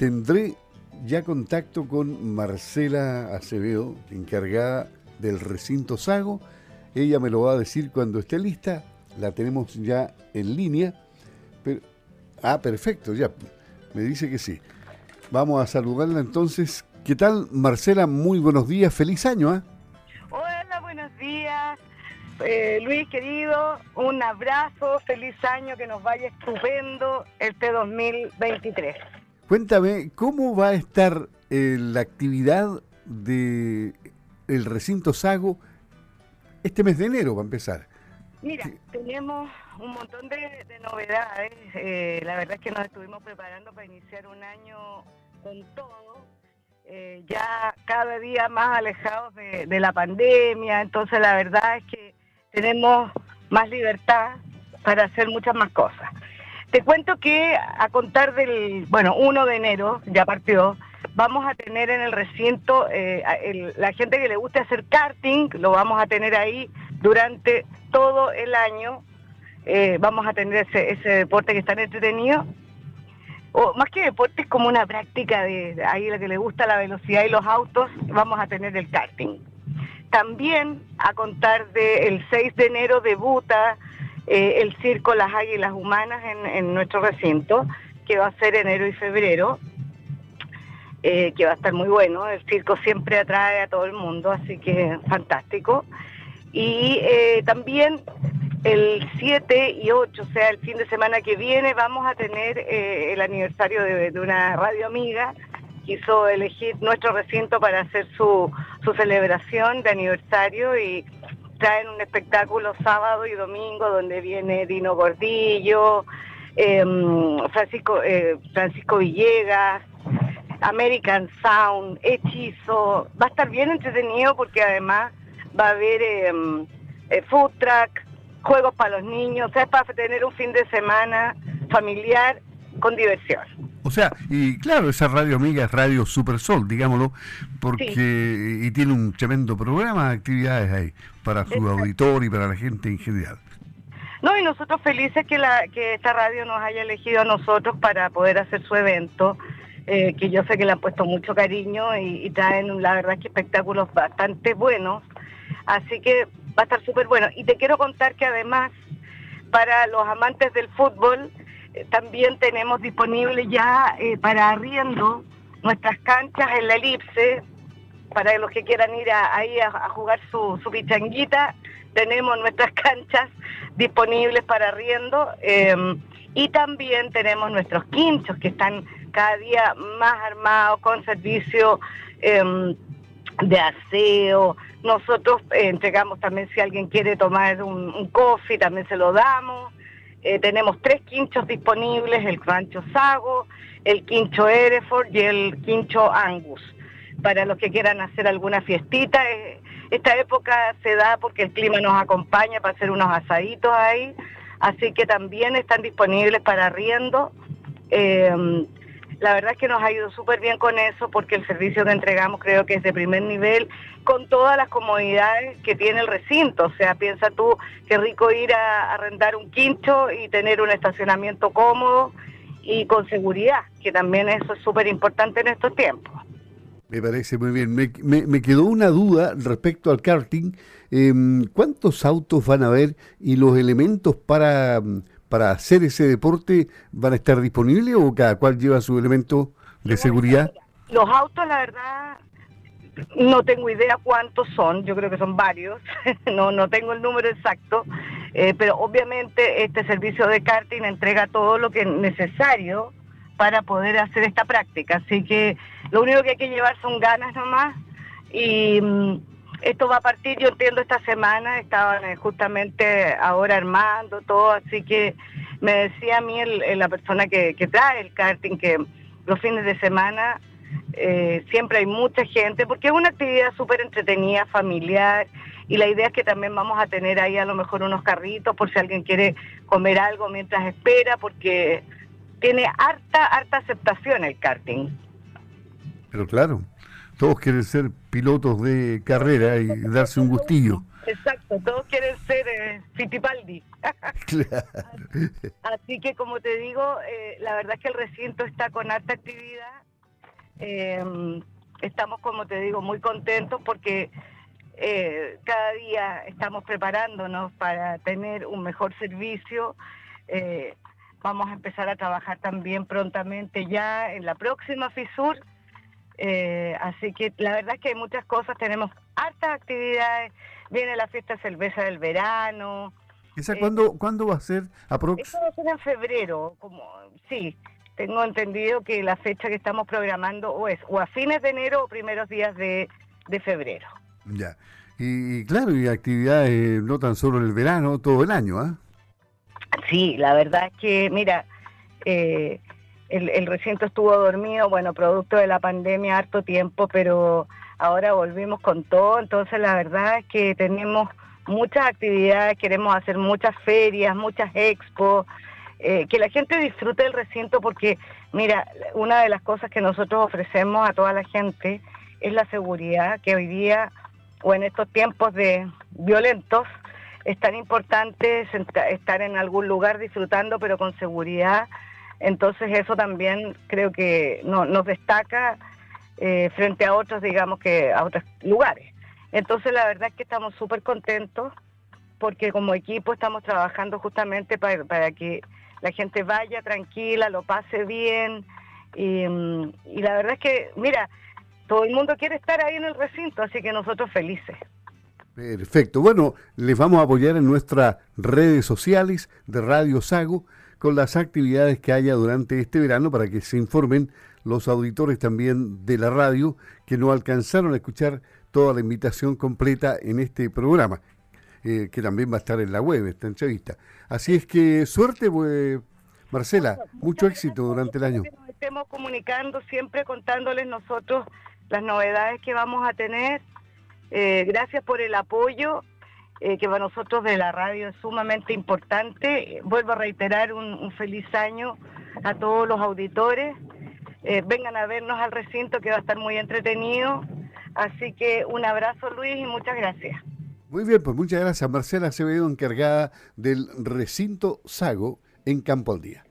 tendré ya contacto con Marcela Acevedo, encargada del recinto Sago. Ella me lo va a decir cuando esté lista. La tenemos ya en línea. Pero, ah, perfecto, ya. Me dice que sí. Vamos a saludarla entonces. ¿Qué tal, Marcela? Muy buenos días. Feliz año, ¿ah? Hola, buenos días. Eh, Luis, querido, un abrazo, feliz año, que nos vaya estupendo este 2023. Cuéntame, ¿cómo va a estar eh, la actividad del el recinto Sago este mes de enero, va a empezar? Mira, tenemos un montón de, novedades. Eh, la verdad es que nos estuvimos preparando para iniciar un año con todo. Eh, ya cada día más alejados de, de, la pandemia, entonces la verdad es que tenemos más libertad para hacer muchas más cosas. Te cuento que a contar del, bueno, 1 de enero, ya partió, vamos a tener en el recinto, eh, la gente que le guste hacer karting, lo vamos a tener ahí durante todo el año. Eh, vamos a tener ese, deporte que está entretenido. O más que deporte, es como una práctica de ahí la que le gusta la velocidad y los autos, vamos a tener el karting. También a contar del 6 de enero debuta eh, el circo Las Águilas Humanas en, nuestro recinto, que va a ser enero y febrero, eh, que va a estar muy bueno. El circo siempre atrae a todo el mundo, así que fantástico. Y eh, también el 7 y 8, o sea, el fin de semana que viene, vamos a tener el aniversario de, una radio amiga quiso elegir nuestro recinto para hacer su, su celebración de aniversario y traen un espectáculo sábado y domingo donde viene Dino Gordillo, em, Francisco, eh, Villegas, American Sound, Hechizo. Va a estar bien entretenido porque además va a haber em, eh, food truck, juegos para los niños, es para tener un fin de semana familiar con diversión. O sea, y claro, esa radio amiga es Radio Super Sol, digámoslo, porque y tiene un tremendo programa de actividades ahí para su auditorio y para la gente en general. No, y nosotros felices que, la, que esta radio nos haya elegido a nosotros para poder hacer su evento, eh, que yo sé que le han puesto mucho cariño y, y traen, la verdad, que espectáculos bastante buenos. Así que va a estar súper bueno. Y te quiero contar que además, para los amantes del fútbol, también tenemos disponible ya eh, para arriendo nuestras canchas en la elipse, para los que quieran ir ahí a, jugar su, su pichanguita, tenemos nuestras canchas disponibles para arriendo em, y también tenemos nuestros quinchos que están cada día más armados con servicio em, de aseo. Nosotros eh, entregamos también si alguien quiere tomar un coffee, también se lo damos. Eh, tenemos tres quinchos disponibles, el rancho Sago, el quincho Hereford y el quincho Angus. Para los que quieran hacer alguna fiestita, eh, esta época se da porque el clima nos acompaña para hacer unos asaditos ahí, así que también están disponibles para arriendo. Eh, la verdad es que nos ha ido súper bien con eso porque el servicio que entregamos creo que es de primer nivel con todas las comodidades que tiene el recinto. O sea, piensa tú qué rico ir a arrendar un quincho y tener un estacionamiento cómodo y con seguridad, que también eso es súper importante en estos tiempos. Me parece muy bien. Me, quedó una duda respecto al karting. Em, ¿Cuántos autos van a haber y los elementos para para hacer ese deporte van a estar disponibles o cada cual lleva su elemento de seguridad? Los autos, la verdad, no tengo idea cuántos son, yo creo que son varios, no, no tengo el número exacto, eh, pero obviamente este servicio de karting entrega todo lo que es necesario para poder hacer esta práctica, así que lo único que hay que llevar son ganas nomás y mm, esto va a partir, yo entiendo, esta semana, estaban eh, justamente ahora armando todo, así que me decía a mí la persona que, trae el karting que los fines de semana eh, siempre hay mucha gente, porque es una actividad súper entretenida, familiar, y la idea es que también vamos a tener ahí a lo mejor unos carritos por si alguien quiere comer algo mientras espera, porque tiene harta, harta aceptación el karting. Pero claro, todos quieren ser pilotos de carrera y darse un gustillo. Exacto, todos quieren ser eh, Fittipaldi. Claro. Así que como te digo, eh, la verdad es que el recinto está con alta actividad Em, estamos, como te digo, muy contentos porque eh, cada día estamos preparándonos para tener un mejor servicio. Eh, vamos a empezar a trabajar también prontamente ya en la próxima FISUR. Eh, así que la verdad es que hay muchas cosas, tenemos hartas actividades, viene la fiesta cerveza del verano. ¿Esa cuándo, ¿cuándo va a ser? Eso va a ser en febrero, como sí, tengo entendido que la fecha que estamos programando o es o a fines de enero o primeros días de, febrero. Ya. Y, claro, y actividades no tan solo en el verano, todo el año, ¿ah? Sí, la verdad es que, mira, eh, el, recinto estuvo dormido, bueno, producto de la pandemia harto tiempo, pero ahora volvimos con todo, entonces la verdad es que tenemos muchas actividades, queremos hacer muchas ferias, muchas expos, eh, que la gente disfrute del recinto porque, mira, una de las cosas que nosotros ofrecemos a toda la gente es la seguridad, que hoy día o en estos tiempos de violentos es tan importante estar en algún lugar disfrutando, pero con seguridad. Entonces eso también creo que no, nos destaca eh, frente a otros, digamos que a otros lugares. Entonces la verdad es que estamos súper contentos porque como equipo estamos trabajando justamente para, para que la gente vaya tranquila, lo pase bien. Mm, y, la verdad es que, mira, todo el mundo quiere estar ahí en el recinto, así que nosotros felices. Perfecto. Bueno, les vamos a apoyar en nuestras redes sociales de Radio Sago con las actividades que haya durante este verano para que se informen los auditores también de la radio que no alcanzaron a escuchar toda la invitación completa en este programa. Eh, que también va a estar en la web esta entrevista. Así es que suerte, pues, Marcela, mucho éxito durante el año. Nos estemos comunicando siempre contándoles nosotros las novedades que vamos a tener. Eh, gracias por el apoyo, eh, que para nosotros de la radio es sumamente importante. Vuelvo a reiterar un, feliz año a todos los auditores. vengan a vernos al recinto que va a estar muy entretenido. Así que un abrazo Luis y muchas gracias. Muy bien, pues muchas gracias. Marcela Acevedo, encargada del recinto Sago en Campo al Día.